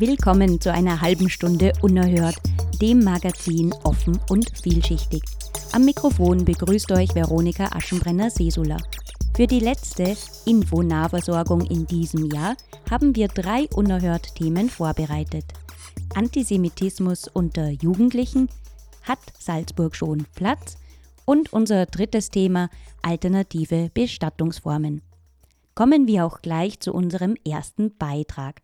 Willkommen zu einer halben Stunde Unerhört, dem Magazin offen und vielschichtig. Am Mikrofon begrüßt euch Veronika Aschenbrenner-Sesula. Für die letzte Infonahversorgung in diesem Jahr haben wir drei Unerhört-Themen vorbereitet. Antisemitismus unter Jugendlichen, hat Salzburg schon Platz? Und unser drittes Thema, alternative Bestattungsformen. Kommen wir auch gleich zu unserem ersten Beitrag.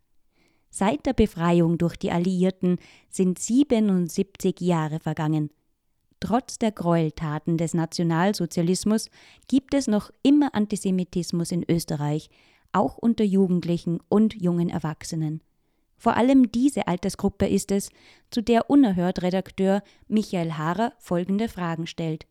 Seit der Befreiung durch die Alliierten sind 77 Jahre vergangen. Trotz der Gräueltaten des Nationalsozialismus gibt es noch immer Antisemitismus in Österreich, auch unter Jugendlichen und jungen Erwachsenen. Vor allem diese Altersgruppe ist es, zu der Unerhört-Redakteur Michael Haarer folgende Fragen stellt.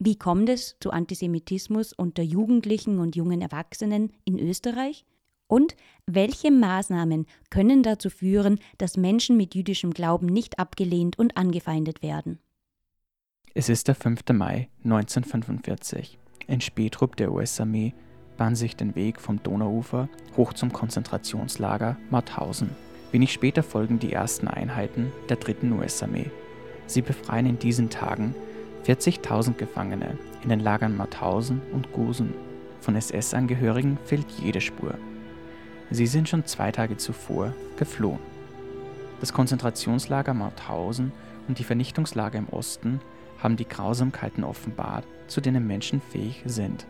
Wie kommt es zu Antisemitismus unter Jugendlichen und jungen Erwachsenen in Österreich? Und welche Maßnahmen können dazu führen, dass Menschen mit jüdischem Glauben nicht abgelehnt und angefeindet werden? Es ist der 5. Mai 1945. Ein Spätrupp der US-Armee bahnt sich den Weg vom Donauufer hoch zum Konzentrationslager Mauthausen. Wenig später folgen die ersten Einheiten der dritten US-Armee. Sie befreien in diesen Tagen 40.000 Gefangene in den Lagern Mauthausen und Gusen. Von SS-Angehörigen fehlt jede Spur. Sie sind schon zwei Tage zuvor geflohen. Das Konzentrationslager Mauthausen und die Vernichtungslager im Osten haben die Grausamkeiten offenbart, zu denen Menschen fähig sind.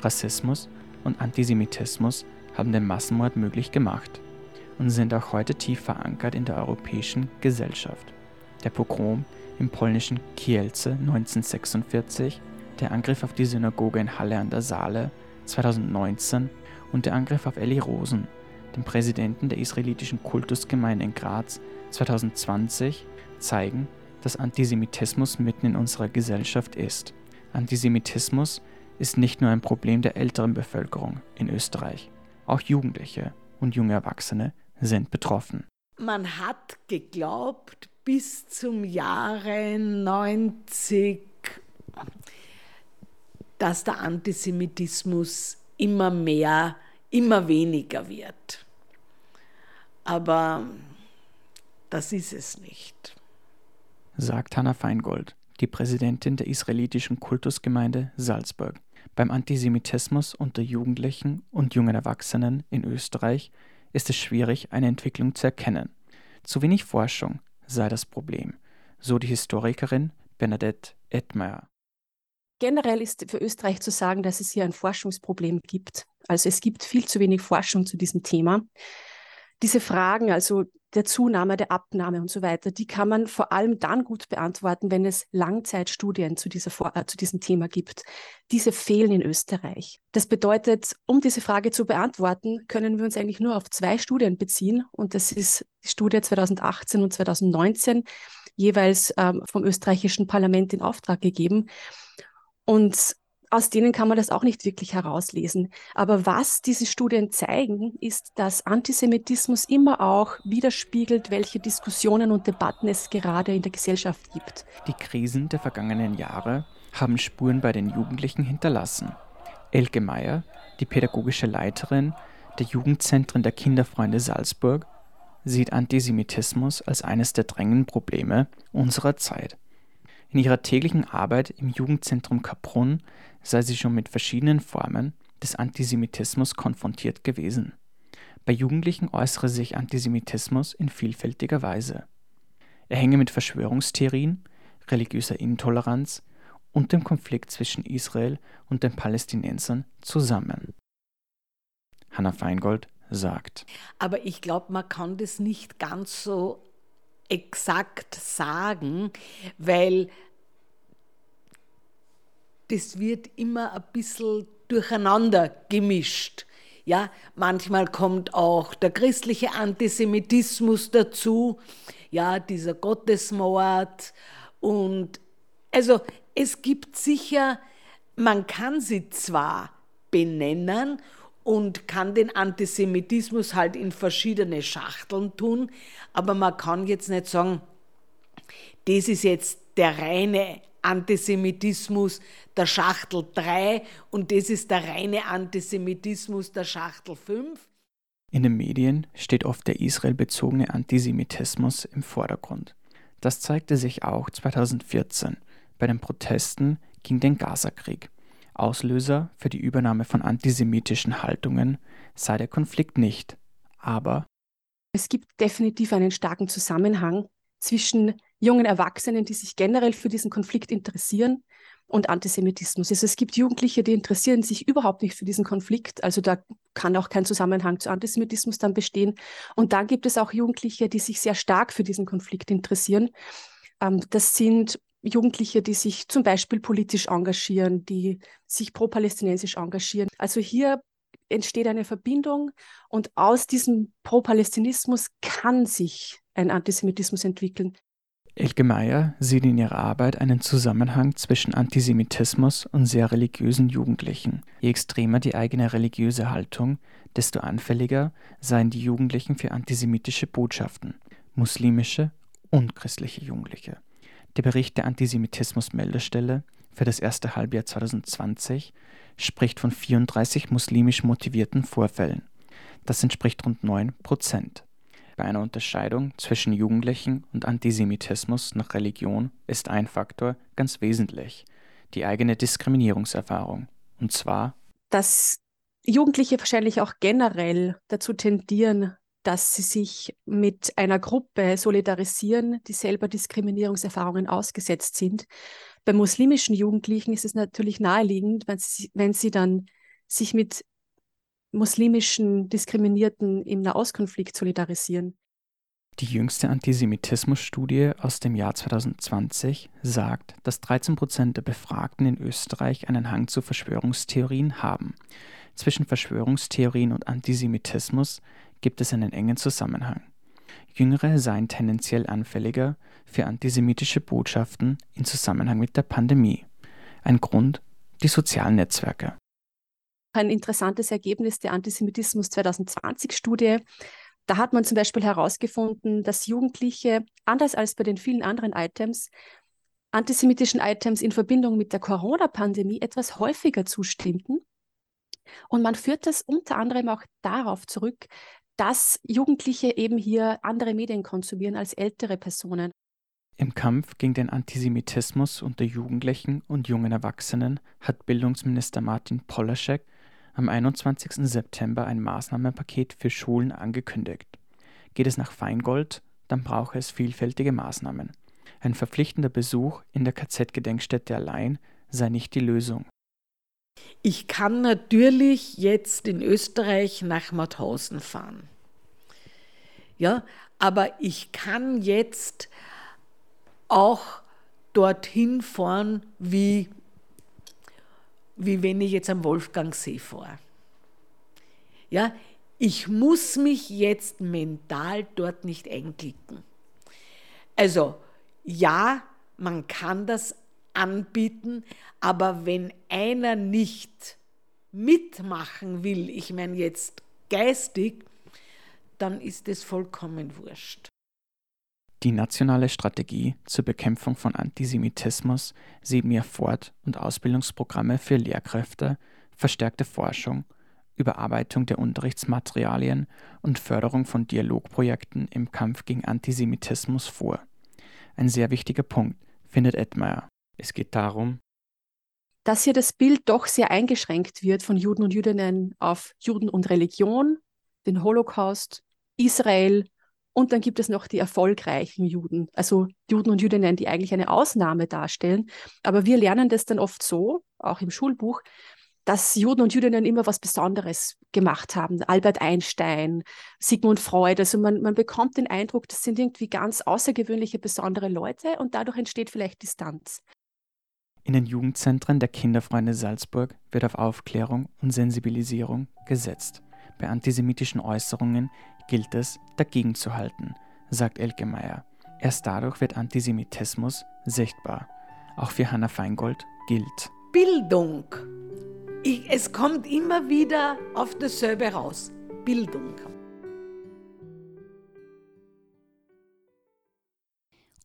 Rassismus und Antisemitismus haben den Massenmord möglich gemacht und sind auch heute tief verankert in der europäischen Gesellschaft. Der Pogrom im polnischen Kielce 1946, der Angriff auf die Synagoge in Halle an der Saale 2019 und der Angriff auf Elli Rosen, den Präsidenten der israelitischen Kultusgemeinde in Graz 2020, zeigen, dass Antisemitismus mitten in unserer Gesellschaft ist. Antisemitismus ist nicht nur ein Problem der älteren Bevölkerung in Österreich. Auch Jugendliche und junge Erwachsene sind betroffen. Man hat geglaubt, bis zum Jahre 90, dass der Antisemitismus immer mehr, immer weniger wird. Aber das ist es nicht. Sagt Hanna Feingold, die Präsidentin der israelitischen Kultusgemeinde Salzburg. Beim Antisemitismus unter Jugendlichen und jungen Erwachsenen in Österreich ist es schwierig, eine Entwicklung zu erkennen. Zu wenig Forschung sei das Problem, so die Historikerin Bernadette Edmeyer. Generell ist für Österreich zu sagen, dass es hier ein Forschungsproblem gibt. Also es gibt viel zu wenig Forschung zu diesem Thema. Diese Fragen, also der Zunahme, der Abnahme und so weiter, die kann man vor allem dann gut beantworten, wenn es Langzeitstudien zu, dieser, äh, zu diesem Thema gibt. Diese fehlen in Österreich. Das bedeutet, um diese Frage zu beantworten, können wir uns eigentlich nur auf zwei Studien beziehen. Und das ist die Studie 2018 und 2019, jeweils ähm, vom österreichischen Parlament in Auftrag gegeben. Und aus denen kann man das auch nicht wirklich herauslesen. Aber was diese Studien zeigen, ist, dass Antisemitismus immer auch widerspiegelt, welche Diskussionen und Debatten es gerade in der Gesellschaft gibt. Die Krisen der vergangenen Jahre haben Spuren bei den Jugendlichen hinterlassen. Elke Meyer, die pädagogische Leiterin der Jugendzentren der Kinderfreunde Salzburg, sieht Antisemitismus als eines der drängenden Probleme unserer Zeit. In ihrer täglichen Arbeit im Jugendzentrum Kaprun sei sie schon mit verschiedenen Formen des Antisemitismus konfrontiert gewesen. Bei Jugendlichen äußere sich Antisemitismus in vielfältiger Weise. Er hänge mit Verschwörungstheorien, religiöser Intoleranz und dem Konflikt zwischen Israel und den Palästinensern zusammen. Hanna Feingold sagt. Aber ich glaube, man kann das nicht ganz so exakt sagen, weil das wird immer ein bisschen durcheinander gemischt. Ja, manchmal kommt auch der christliche Antisemitismus dazu, ja, dieser Gottesmord und also es gibt sicher, man kann sie zwar benennen und kann den Antisemitismus halt in verschiedene Schachteln tun, aber man kann jetzt nicht sagen, das ist jetzt der reine Antisemitismus der Schachtel 3 und das ist der reine Antisemitismus der Schachtel 5. In den Medien steht oft der israelbezogene Antisemitismus im Vordergrund. Das zeigte sich auch 2014 bei den Protesten gegen den Gazakrieg. Auslöser für die Übernahme von antisemitischen Haltungen sei der Konflikt nicht, aber es gibt definitiv einen starken Zusammenhang zwischen jungen Erwachsenen, die sich generell für diesen Konflikt interessieren, und Antisemitismus. Also es gibt Jugendliche, die interessieren sich überhaupt nicht für diesen Konflikt. Also da kann auch kein Zusammenhang zu Antisemitismus dann bestehen. Und dann gibt es auch Jugendliche, die sich sehr stark für diesen Konflikt interessieren. Ähm, das sind Jugendliche, die sich zum Beispiel politisch engagieren, die sich pro-palästinensisch engagieren. Also hier entsteht eine Verbindung und aus diesem Pro-Palästinismus kann sich ein Antisemitismus entwickeln. Elke Meyer sieht in ihrer Arbeit einen Zusammenhang zwischen Antisemitismus und sehr religiösen Jugendlichen. Je extremer die eigene religiöse Haltung, desto anfälliger seien die Jugendlichen für antisemitische Botschaften, muslimische und christliche Jugendliche. Der Bericht der Antisemitismus-Meldestelle für das erste Halbjahr 2020 spricht von 34 muslimisch motivierten Vorfällen. Das entspricht rund 9 Prozent. Bei einer Unterscheidung zwischen Jugendlichen und Antisemitismus nach Religion ist ein Faktor ganz wesentlich, die eigene Diskriminierungserfahrung. Und zwar, dass Jugendliche wahrscheinlich auch generell dazu tendieren, dass sie sich mit einer Gruppe solidarisieren, die selber Diskriminierungserfahrungen ausgesetzt sind. Bei muslimischen Jugendlichen ist es natürlich naheliegend, wenn sie, wenn sie dann sich mit muslimischen Diskriminierten im Nahostkonflikt solidarisieren. Die jüngste Antisemitismusstudie aus dem Jahr 2020 sagt, dass 13 Prozent der Befragten in Österreich einen Hang zu Verschwörungstheorien haben. Zwischen Verschwörungstheorien und Antisemitismus gibt es einen engen Zusammenhang. Jüngere seien tendenziell anfälliger für antisemitische Botschaften in Zusammenhang mit der Pandemie. Ein Grund die sozialen Netzwerke. Ein interessantes Ergebnis der Antisemitismus 2020-Studie. Da hat man zum Beispiel herausgefunden, dass Jugendliche, anders als bei den vielen anderen Items, antisemitischen Items in Verbindung mit der Corona-Pandemie etwas häufiger zustimmten. Und man führt das unter anderem auch darauf zurück, dass Jugendliche eben hier andere Medien konsumieren als ältere Personen. Im Kampf gegen den Antisemitismus unter Jugendlichen und jungen Erwachsenen hat Bildungsminister Martin Polaschek am 21. September ein Maßnahmenpaket für Schulen angekündigt. Geht es nach Feingold, dann brauche es vielfältige Maßnahmen. Ein verpflichtender Besuch in der KZ-Gedenkstätte allein sei nicht die Lösung. Ich kann natürlich jetzt in Österreich nach Mauthausen fahren. Ja, aber ich kann jetzt auch dorthin fahren, wie, wie wenn ich jetzt am Wolfgangsee fahre. Ja, ich muss mich jetzt mental dort nicht einklicken. Also ja, man kann das anbieten, aber wenn einer nicht mitmachen will, ich meine jetzt geistig, dann ist es vollkommen wurscht. Die nationale Strategie zur Bekämpfung von Antisemitismus sieht mehr Fort- und Ausbildungsprogramme für Lehrkräfte, verstärkte Forschung, Überarbeitung der Unterrichtsmaterialien und Förderung von Dialogprojekten im Kampf gegen Antisemitismus vor. Ein sehr wichtiger Punkt, findet Edmeier. Es geht darum, dass hier das Bild doch sehr eingeschränkt wird von Juden und Jüdinnen auf Juden und Religion, den Holocaust, Israel und dann gibt es noch die erfolgreichen Juden, also Juden und Jüdinnen, die eigentlich eine Ausnahme darstellen. Aber wir lernen das dann oft so, auch im Schulbuch, dass Juden und Jüdinnen immer was Besonderes gemacht haben. Albert Einstein, Sigmund Freud. Also man, man bekommt den Eindruck, das sind irgendwie ganz außergewöhnliche, besondere Leute und dadurch entsteht vielleicht Distanz. In den Jugendzentren der Kinderfreunde Salzburg wird auf Aufklärung und Sensibilisierung gesetzt. Bei antisemitischen Äußerungen gilt es, dagegen zu halten, sagt Elke Meyer. Erst dadurch wird Antisemitismus sichtbar. Auch für Hanna Feingold gilt. Bildung. Ich, es kommt immer wieder auf dasselbe raus. Bildung.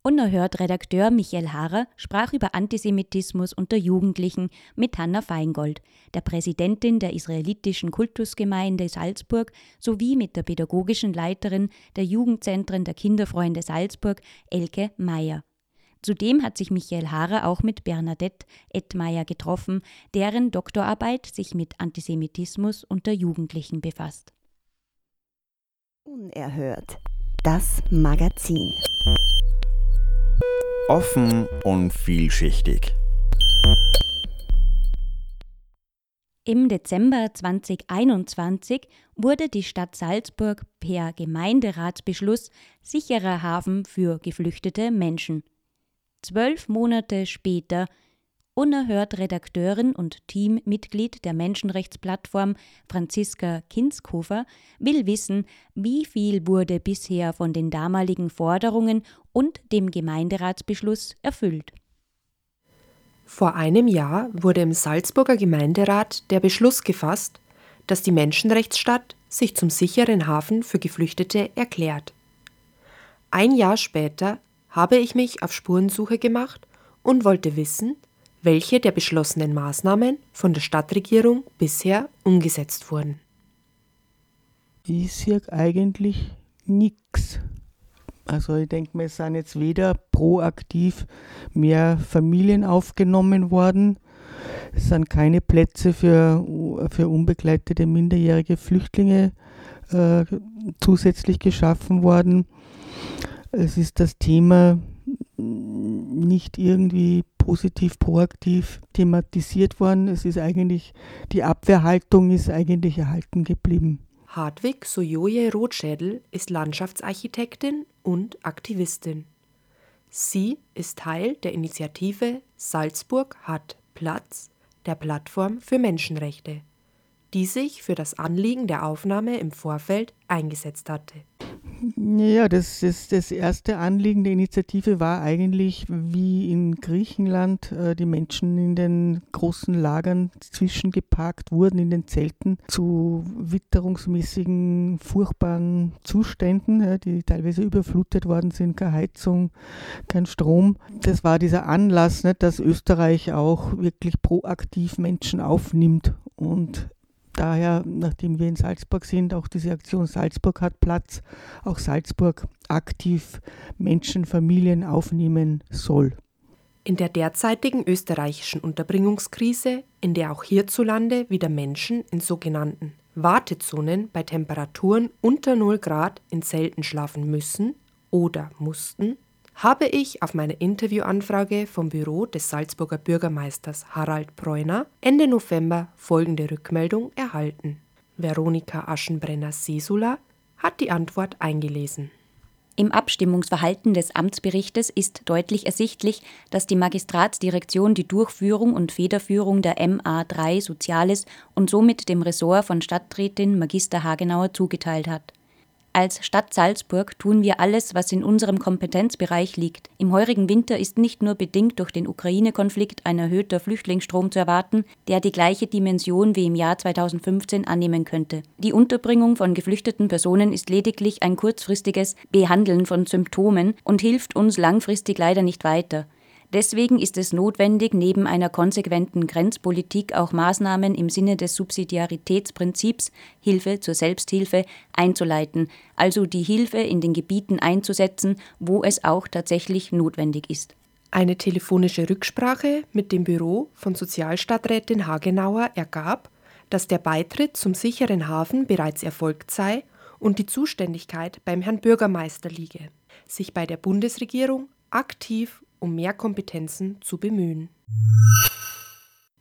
Unerhört Redakteur Michael Haarer sprach über Antisemitismus unter Jugendlichen mit Hanna Feingold, der Präsidentin der israelitischen Kultusgemeinde Salzburg sowie mit der pädagogischen Leiterin der Jugendzentren der Kinderfreunde Salzburg, Elke Meyer. Zudem hat sich Michael Haarer auch mit Bernadette Ettmeier getroffen, deren Doktorarbeit sich mit Antisemitismus unter Jugendlichen befasst. Unerhört. Das Magazin. Offen und vielschichtig. Im Dezember 2021 wurde die Stadt Salzburg per Gemeinderatsbeschluss sicherer Hafen für geflüchtete Menschen. Zwölf Monate später unerhört Redakteurin und Teammitglied der Menschenrechtsplattform Franziska Kinskofer will wissen, wie viel wurde bisher von den damaligen Forderungen und dem Gemeinderatsbeschluss erfüllt. Vor einem Jahr wurde im Salzburger Gemeinderat der Beschluss gefasst, dass die Menschenrechtsstadt sich zum sicheren Hafen für Geflüchtete erklärt. Ein Jahr später habe ich mich auf Spurensuche gemacht und wollte wissen, welche der beschlossenen Maßnahmen von der Stadtregierung bisher umgesetzt wurden. Ich sehe eigentlich nichts. Also ich denke es sind jetzt weder proaktiv mehr Familien aufgenommen worden, es sind keine Plätze für, für unbegleitete minderjährige Flüchtlinge äh, zusätzlich geschaffen worden. Es ist das Thema nicht irgendwie positiv, proaktiv thematisiert worden. Es ist eigentlich, die Abwehrhaltung ist eigentlich erhalten geblieben. Hartwig Sojoje Rothschädel ist Landschaftsarchitektin und Aktivistin. Sie ist Teil der Initiative Salzburg hat Platz, der Plattform für Menschenrechte, die sich für das Anliegen der Aufnahme im Vorfeld eingesetzt hatte. Ja, das, das, das erste Anliegen der Initiative war eigentlich, wie in Griechenland äh, die Menschen in den großen Lagern zwischengeparkt wurden, in den Zelten, zu witterungsmäßigen, furchtbaren Zuständen, ja, die teilweise überflutet worden sind, keine Heizung, kein Strom. Das war dieser Anlass, ne, dass Österreich auch wirklich proaktiv Menschen aufnimmt und daher, nachdem wir in Salzburg sind, auch diese Aktion Salzburg hat Platz, auch Salzburg aktiv Menschen, Familien aufnehmen soll. In der derzeitigen österreichischen Unterbringungskrise, in der auch hierzulande wieder Menschen in sogenannten Wartezonen bei Temperaturen unter 0 Grad in Zelten schlafen müssen oder mussten, habe ich auf meine Interviewanfrage vom Büro des Salzburger Bürgermeisters Harald Preuner Ende November folgende Rückmeldung erhalten. Veronika Aschenbrenner-Sesula hat die Antwort eingelesen. Im Abstimmungsverhalten des Amtsberichtes ist deutlich ersichtlich, dass die Magistratsdirektion die Durchführung und Federführung der MA3 Soziales und somit dem Ressort von Stadträtin Magister Hagenauer zugeteilt hat. Als Stadt Salzburg tun wir alles, was in unserem Kompetenzbereich liegt. Im heurigen Winter ist nicht nur bedingt durch den Ukraine-Konflikt ein erhöhter Flüchtlingsstrom zu erwarten, der die gleiche Dimension wie im Jahr 2015 annehmen könnte. Die Unterbringung von geflüchteten Personen ist lediglich ein kurzfristiges Behandeln von Symptomen und hilft uns langfristig leider nicht weiter. Deswegen ist es notwendig, neben einer konsequenten Grenzpolitik auch Maßnahmen im Sinne des Subsidiaritätsprinzips Hilfe zur Selbsthilfe einzuleiten, also die Hilfe in den Gebieten einzusetzen, wo es auch tatsächlich notwendig ist. Eine telefonische Rücksprache mit dem Büro von Sozialstadträtin Hagenauer ergab, dass der Beitritt zum sicheren Hafen bereits erfolgt sei und die Zuständigkeit beim Herrn Bürgermeister liege, sich bei der Bundesregierung aktiv um mehr Kompetenzen zu bemühen.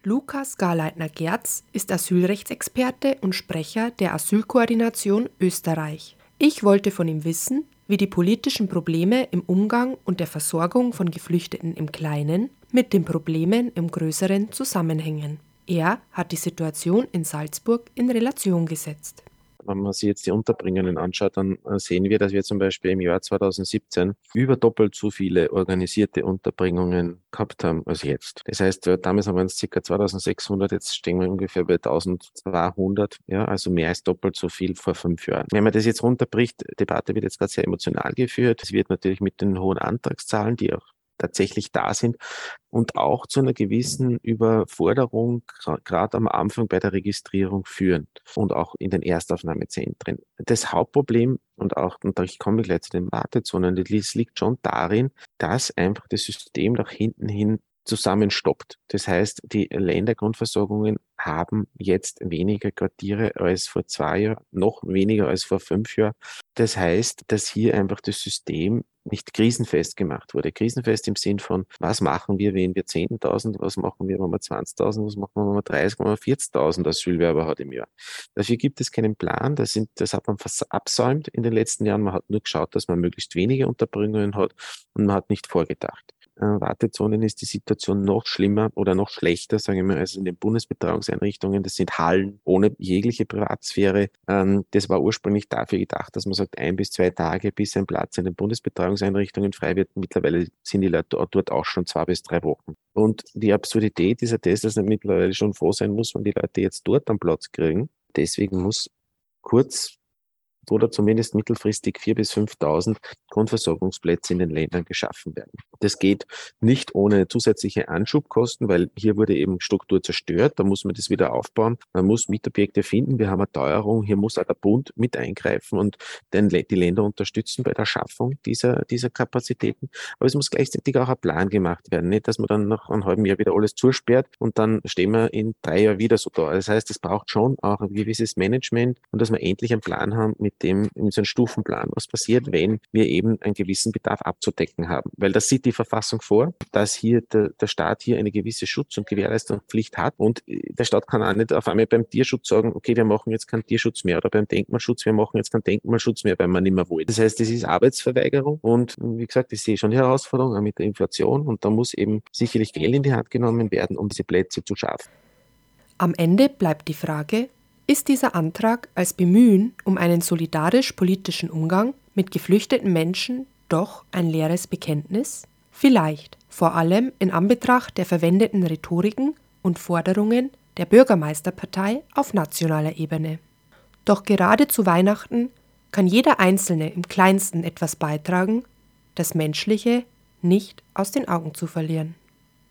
Lukas Garleitner-Gerz ist Asylrechtsexperte und Sprecher der Asylkoordination Österreich. Ich wollte von ihm wissen, wie die politischen Probleme im Umgang und der Versorgung von Geflüchteten im Kleinen mit den Problemen im Größeren zusammenhängen. Er hat die Situation in Salzburg in Relation gesetzt. Wenn man sich jetzt die Unterbringungen anschaut, dann äh, sehen wir, dass wir zum Beispiel im Jahr 2017 über doppelt so viele organisierte Unterbringungen gehabt haben als jetzt. Das heißt, äh, damals haben wir uns ca. 2600, jetzt stehen wir ungefähr bei 1200, ja, also mehr als doppelt so viel vor fünf Jahren. Wenn man das jetzt runterbricht, Debatte wird jetzt gerade sehr emotional geführt. Es wird natürlich mit den hohen Antragszahlen, die auch tatsächlich da sind und auch zu einer gewissen Überforderung gerade am Anfang bei der Registrierung führen und auch in den Erstaufnahmezentren. Das Hauptproblem und auch, und ich komme gleich zu den Wartezonen, das liegt schon darin, dass einfach das System nach hinten hin zusammenstoppt. Das heißt, die Ländergrundversorgungen haben jetzt weniger Quartiere als vor zwei Jahren, noch weniger als vor fünf Jahren. Das heißt, dass hier einfach das System nicht krisenfest gemacht wurde. Krisenfest im Sinn von, was machen wir, wenn wir 10.000, was machen wir, wenn wir 20.000, was machen wir, wenn wir 30, wenn man 40.000 Asylwerber hat im Jahr. Dafür gibt es keinen Plan, das, sind, das hat man absäumt in den letzten Jahren. Man hat nur geschaut, dass man möglichst wenige Unterbringungen hat und man hat nicht vorgedacht. Äh, Wartezonen ist die Situation noch schlimmer oder noch schlechter, sagen wir mal, als in den Bundesbetreuungseinrichtungen. Das sind Hallen ohne jegliche Privatsphäre. Ähm, das war ursprünglich dafür gedacht, dass man sagt, ein bis zwei Tage, bis ein Platz in den Bundesbetreuungseinrichtungen frei wird. Mittlerweile sind die Leute dort auch schon zwei bis drei Wochen. Und die Absurdität dieser Tests, dass man mittlerweile schon froh sein muss, wenn die Leute jetzt dort einen Platz kriegen. Deswegen muss kurz oder zumindest mittelfristig 4.000 bis 5.000 Grundversorgungsplätze in den Ländern geschaffen werden. Das geht nicht ohne zusätzliche Anschubkosten, weil hier wurde eben Struktur zerstört. Da muss man das wieder aufbauen. Man muss Mietobjekte finden. Wir haben eine Teuerung. Hier muss auch der Bund mit eingreifen und den, die Länder unterstützen bei der Schaffung dieser, dieser Kapazitäten. Aber es muss gleichzeitig auch ein Plan gemacht werden. Nicht, dass man dann nach einem halben Jahr wieder alles zusperrt und dann stehen wir in drei Jahren wieder so da. Das heißt, es braucht schon auch ein gewisses Management und dass wir endlich einen Plan haben, mit dem, in so einem Stufenplan, was passiert, wenn wir eben einen gewissen Bedarf abzudecken haben. Weil das sieht die Verfassung vor, dass hier der, der Staat hier eine gewisse Schutz- und Gewährleistungspflicht hat. Und äh, der Staat kann auch nicht auf einmal beim Tierschutz sagen, okay, wir machen jetzt keinen Tierschutz mehr oder beim Denkmalschutz, wir machen jetzt keinen Denkmalschutz mehr, weil man nicht mehr will. Das heißt, das ist Arbeitsverweigerung und wie gesagt, ich sehe schon die Herausforderung mit der Inflation und da muss eben sicherlich Geld in die Hand genommen werden, um diese Plätze zu schaffen. Am Ende bleibt die Frage, ist dieser Antrag als Bemühen um einen solidarisch-politischen Umgang mit geflüchteten Menschen doch ein leeres Bekenntnis? Vielleicht, vor allem in Anbetracht der verwendeten Rhetoriken und Forderungen der Bürgermeisterpartei auf nationaler Ebene. Doch gerade zu Weihnachten kann jeder Einzelne im kleinsten etwas beitragen, das Menschliche nicht aus den Augen zu verlieren.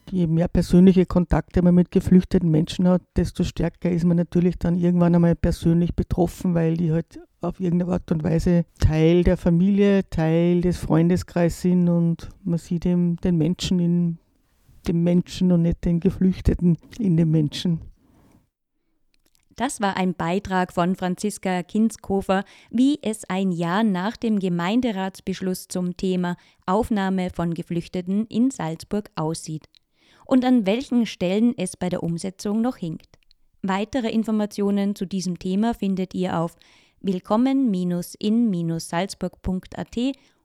Je mehr persönliche Kontakte man mit geflüchteten Menschen hat, desto stärker ist man natürlich dann irgendwann einmal persönlich betroffen, weil die halt auf irgendeine Art und Weise Teil der Familie, Teil des Freundeskreises sind und man sieht eben den Menschen in dem Menschen und nicht den Geflüchteten in dem Menschen. Das war ein Beitrag von Franziska Kinskofer, wie es ein Jahr nach dem Gemeinderatsbeschluss zum Thema Aufnahme von Geflüchteten in Salzburg aussieht und an welchen Stellen es bei der Umsetzung noch hinkt. Weitere Informationen zu diesem Thema findet ihr auf willkommen-in-salzburg.at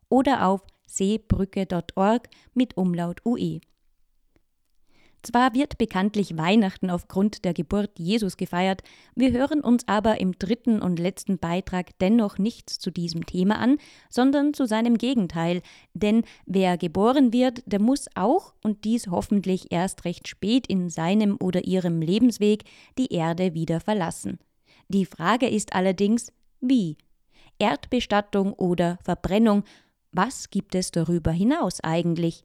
oder auf seebrücke.org mit Umlaut UE. Zwar wird bekanntlich Weihnachten aufgrund der Geburt Jesus gefeiert, wir hören uns aber im dritten und letzten Beitrag dennoch nichts zu diesem Thema an, sondern zu seinem Gegenteil, denn wer geboren wird, der muss auch, und dies hoffentlich erst recht spät in seinem oder ihrem Lebensweg, die Erde wieder verlassen. Die Frage ist allerdings, wie? Erdbestattung oder Verbrennung, was gibt es darüber hinaus eigentlich?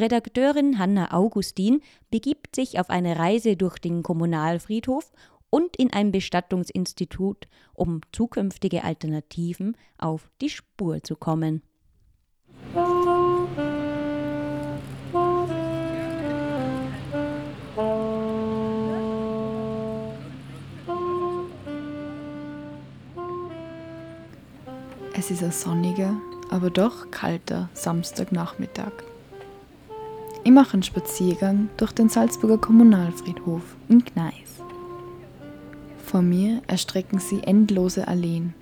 Redakteurin Hanna Augustin begibt sich auf eine Reise durch den Kommunalfriedhof und in ein Bestattungsinstitut, um zukünftige Alternativen auf die Spur zu kommen. Es ist ein sonniger, aber doch kalter Samstagnachmittag. Ich mache einen Spaziergang durch den Salzburger Kommunalfriedhof in Gneis. Vor mir erstrecken sie endlose Alleen.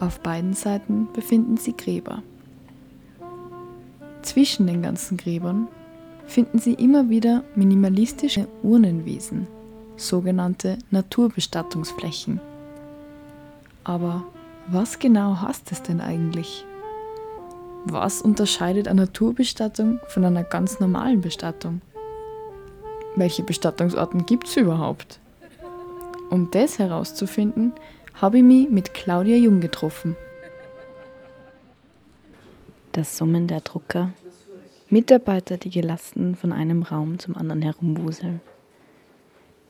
Auf beiden Seiten befinden sie Gräber. Zwischen den ganzen Gräbern finden Sie immer wieder minimalistische Urnenwesen, sogenannte Naturbestattungsflächen. Aber was genau heißt es denn eigentlich? Was unterscheidet eine Naturbestattung von einer ganz normalen Bestattung? Welche Bestattungsarten gibt es überhaupt? Um das herauszufinden, habe ich mich mit Claudia Jung getroffen. Das Summen der Drucker. Mitarbeiter, die gelassen von einem Raum zum anderen herumwuseln.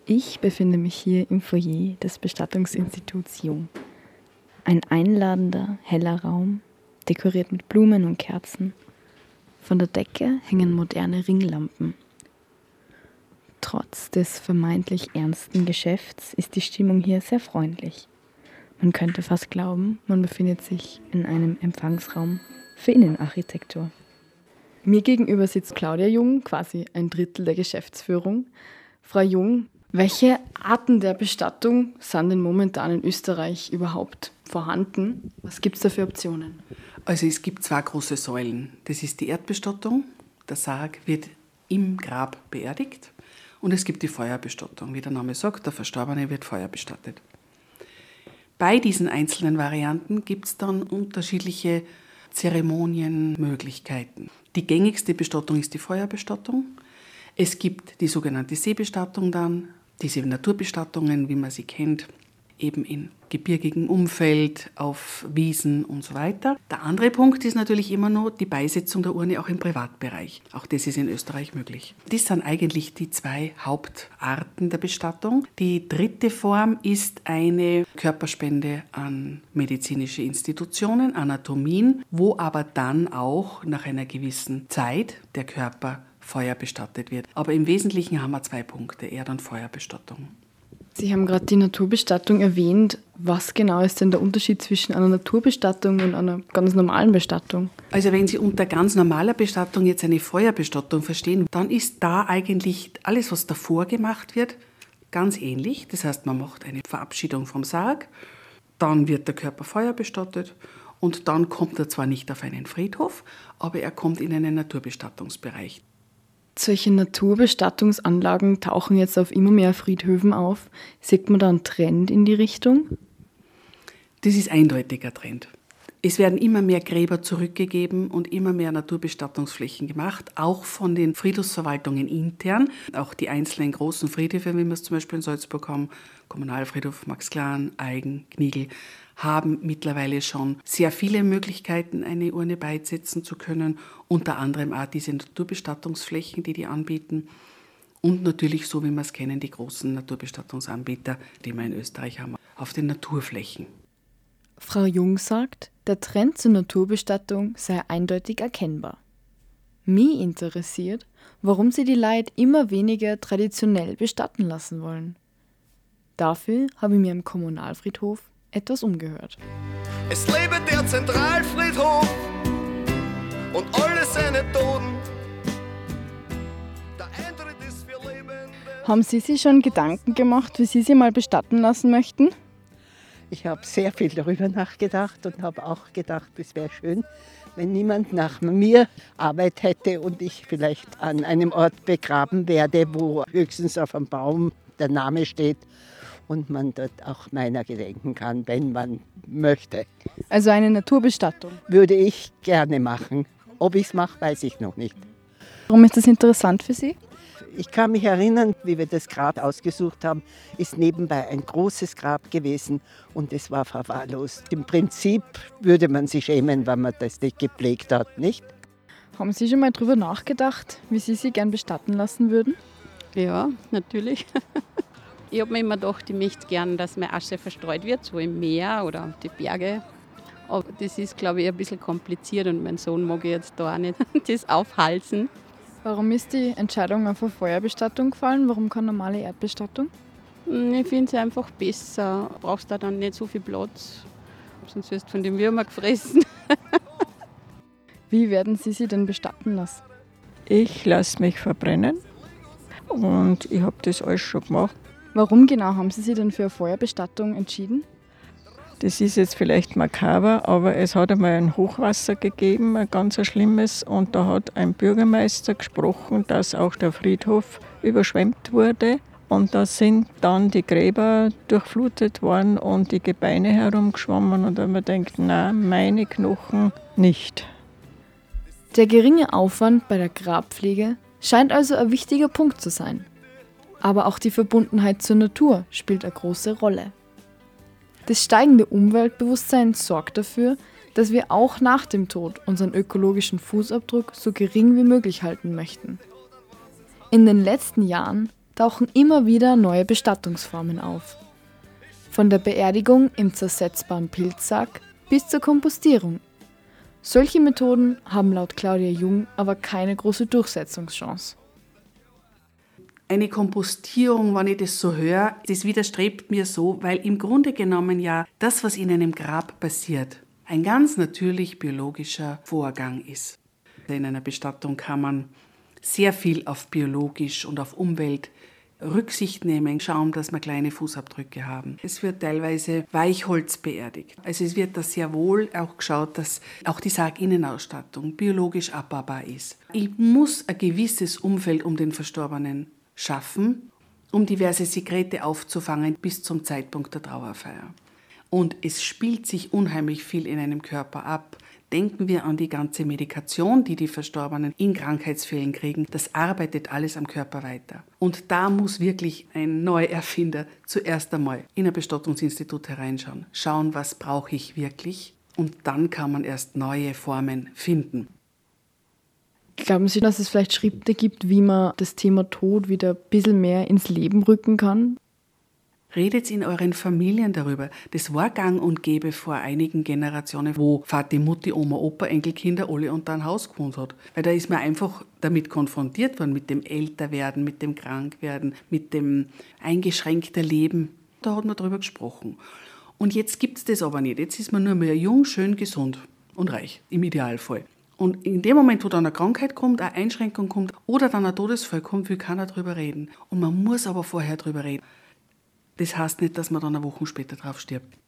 Ich befinde mich hier im Foyer des Bestattungsinstituts Jung. Ein einladender, heller Raum, dekoriert mit Blumen und Kerzen. Von der Decke hängen moderne Ringlampen. Trotz des vermeintlich ernsten Geschäfts ist die Stimmung hier sehr freundlich. Man könnte fast glauben, man befindet sich in einem Empfangsraum für Innenarchitektur. Mir gegenüber sitzt Claudia Jung, quasi ein Drittel der Geschäftsführung. Frau Jung, welche Arten der Bestattung sind denn momentan in Österreich überhaupt vorhanden? Was gibt es da für Optionen? Also es gibt zwei große Säulen. Das ist die Erdbestattung. Der Sarg wird im Grab beerdigt. Und es gibt die Feuerbestattung. Wie der Name sagt, der Verstorbene wird feuerbestattet. Bei diesen einzelnen Varianten gibt es dann unterschiedliche Zeremonienmöglichkeiten. Die gängigste Bestattung ist die Feuerbestattung. Es gibt die sogenannte Seebestattung dann, diese Naturbestattungen, wie man sie kennt, eben in gebirgigem Umfeld, auf Wiesen und so weiter. Der andere Punkt ist natürlich immer noch die Beisetzung der Urne auch im Privatbereich. Auch das ist in Österreich möglich. Das sind eigentlich die zwei Hauptarten der Bestattung. Die dritte Form ist eine Körperspende an medizinische Institutionen, Anatomien, wo aber dann auch nach einer gewissen Zeit der Körper feuerbestattet wird. Aber im Wesentlichen haben wir zwei Punkte, Erd- und Feuerbestattung. Sie haben gerade die Naturbestattung erwähnt. Was genau ist denn der Unterschied zwischen einer Naturbestattung und einer ganz normalen Bestattung? Also wenn Sie unter ganz normaler Bestattung jetzt eine Feuerbestattung verstehen, dann ist da eigentlich alles, was davor gemacht wird, ganz ähnlich. Das heißt, man macht eine Verabschiedung vom Sarg, dann wird der Körper feuerbestattet und dann kommt er zwar nicht auf einen Friedhof, aber er kommt in einen Naturbestattungsbereich. Solche Naturbestattungsanlagen tauchen jetzt auf immer mehr Friedhöfen auf. Sieht man da einen Trend in die Richtung? Das ist eindeutiger Trend. Es werden immer mehr Gräber zurückgegeben und immer mehr Naturbestattungsflächen gemacht, auch von den Friedhofsverwaltungen intern. Auch die einzelnen großen Friedhöfe, wie wir es zum Beispiel in Salzburg haben, Kommunalfriedhof Max Klan, Eigen, Knigel, haben mittlerweile schon sehr viele Möglichkeiten, eine Urne beisetzen zu können. Unter anderem auch diese Naturbestattungsflächen, die die anbieten. Und natürlich, so wie wir es kennen, die großen Naturbestattungsanbieter, die wir in Österreich haben, auf den Naturflächen. Frau Jung sagt, der Trend zur Naturbestattung sei eindeutig erkennbar. Mich interessiert, warum sie die Leid immer weniger traditionell bestatten lassen wollen. Dafür habe ich mir im Kommunalfriedhof etwas umgehört. Es lebe der Zentralfriedhof und alle seine Toten. Der Eintritt ist für Lebende. Haben Sie sich schon Gedanken gemacht, wie Sie sie mal bestatten lassen möchten? Ich habe sehr viel darüber nachgedacht und habe auch gedacht, es wäre schön, wenn niemand nach mir Arbeit hätte und ich vielleicht an einem Ort begraben werde, wo höchstens auf einem Baum der Name steht und man dort auch meiner gedenken kann, wenn man möchte. Also eine Naturbestattung? Würde ich gerne machen. Ob ich es mache, weiß ich noch nicht. Warum ist das interessant für Sie? Ich kann mich erinnern, wie wir das Grab ausgesucht haben, ist nebenbei ein großes Grab gewesen und es war verwahrlost. Im Prinzip würde man sich schämen, wenn man das nicht gepflegt hat, nicht? Haben Sie schon mal darüber nachgedacht, wie Sie sie gern bestatten lassen würden? Ja, natürlich. Ich habe mir immer gedacht, ich möchte gern, dass meine Asche verstreut wird, so im Meer oder auf die Berge. Aber das ist, glaube ich, ein bisschen kompliziert und mein Sohn mag ich jetzt da auch nicht das aufhalsen. Warum ist die Entscheidung auf eine Feuerbestattung gefallen? Warum keine normale Erdbestattung? Hm, Ich finde es einfach besser. Du brauchst da dann nicht so viel Platz, sonst wirst du von den Würmern gefressen. Wie werden Sie sie denn bestatten lassen? Ich lasse mich verbrennen und ich habe das alles schon gemacht. Warum genau haben Sie sich denn für eine Feuerbestattung entschieden? Das ist jetzt vielleicht makaber, aber es hat einmal ein Hochwasser gegeben, ein ganz schlimmes, und da hat ein Bürgermeister gesprochen, dass auch der Friedhof überschwemmt wurde. Und da sind dann die Gräber durchflutet worden und die Gebeine herumgeschwommen. Und da man denkt, na, meine Knochen nicht. Der geringe Aufwand bei der Grabpflege scheint also ein wichtiger Punkt zu sein. Aber auch die Verbundenheit zur Natur spielt eine große Rolle. Das steigende Umweltbewusstsein sorgt dafür, dass wir auch nach dem Tod unseren ökologischen Fußabdruck so gering wie möglich halten möchten. In den letzten Jahren tauchen immer wieder neue Bestattungsformen auf. Von der Beerdigung im zersetzbaren Pilzsack bis zur Kompostierung. Solche Methoden haben laut Claudia Jung aber keine große Durchsetzungschance eine Kompostierung, wenn ich das so höre, das widerstrebt mir so, weil im Grunde genommen ja das, was in einem Grab passiert, ein ganz natürlich biologischer Vorgang ist. In einer Bestattung kann man sehr viel auf biologisch und auf Umwelt Rücksicht nehmen, schauen, dass wir kleine Fußabdrücke haben. Es wird teilweise Weichholz beerdigt. Also es wird da sehr wohl auch geschaut, dass auch die Sarginnenausstattung biologisch abbaubar ist. Ich muss ein gewisses Umfeld um den Verstorbenen schaffen, um diverse Sekrete aufzufangen bis zum Zeitpunkt der Trauerfeier. Und es spielt sich unheimlich viel in einem Körper ab. Denken wir an die ganze Medikation, die die Verstorbenen in Krankheitsfällen kriegen. Das arbeitet alles am Körper weiter. Und da muss wirklich ein Neuerfinder zuerst einmal in ein Bestattungsinstitut hereinschauen, schauen, was brauche ich wirklich. Und dann kann man erst neue Formen finden. Glauben Sie, dass es vielleicht Schritte gibt, wie man das Thema Tod wieder ein bisschen mehr ins Leben rücken kann? Redet in euren Familien darüber. Das war gang und gäbe vor einigen Generationen, wo Vati, Mutti, Oma, Opa, Enkelkinder alle unter ein Haus gewohnt hat. Weil da ist man einfach damit konfrontiert worden, mit dem Älterwerden, mit dem Krankwerden, mit dem eingeschränkten Leben. Da hat man darüber gesprochen. Und jetzt gibt es das aber nicht. Jetzt ist man nur mehr jung, schön, gesund und reich, im Idealfall. Und in dem Moment, wo dann eine Krankheit kommt, eine Einschränkung kommt oder dann ein Todesfall kommt, will keiner drüber reden. Und man muss aber vorher drüber reden. Das heißt nicht, dass man dann eine Woche später drauf stirbt.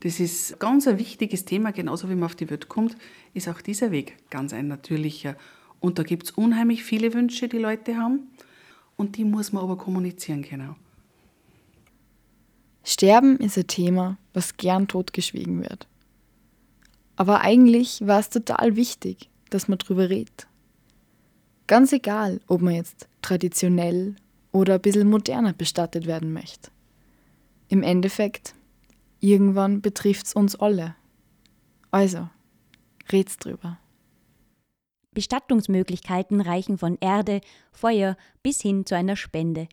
Das ist ganz ein wichtiges Thema, genauso wie man auf die Welt kommt, ist auch dieser Weg ganz ein natürlicher. Und da gibt es unheimlich viele Wünsche, die Leute haben. Und die muss man aber kommunizieren können. Sterben ist ein Thema, was gern totgeschwiegen wird. Aber eigentlich war es total wichtig, dass man drüber redet. Ganz egal, ob man jetzt traditionell oder ein bisschen moderner bestattet werden möchte. Im Endeffekt, irgendwann betrifft es uns alle. Also, red's drüber. Bestattungsmöglichkeiten reichen von Erde, Feuer bis hin zu einer Spende.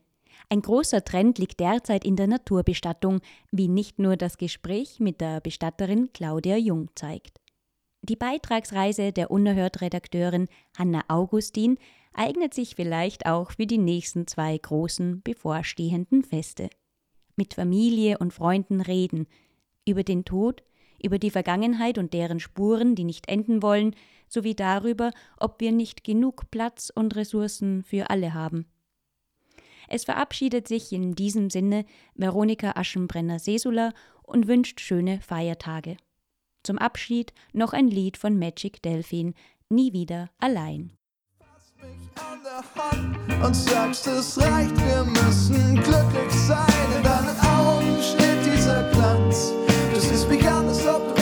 Ein großer Trend liegt derzeit in der Naturbestattung, wie nicht nur das Gespräch mit der Bestatterin Claudia Jung zeigt. Die Beitragsreise der Unerhört-Redakteurin Hanna Augustin eignet sich vielleicht auch für die nächsten zwei großen bevorstehenden Feste. Mit Familie und Freunden reden, über den Tod, über die Vergangenheit und deren Spuren, die nicht enden wollen, sowie darüber, ob wir nicht genug Platz und Ressourcen für alle haben. Es verabschiedet sich in diesem Sinne Veronika Aschenbrenner-Sesula und wünscht schöne Feiertage. Zum Abschied noch ein Lied von Magic Delphin, Nie wieder allein. Fass mich an der Hand und sagst, es reicht, wir müssen glücklich sein. In deinen Augen steht dieser Glanz. Du siehst mich an, als ob du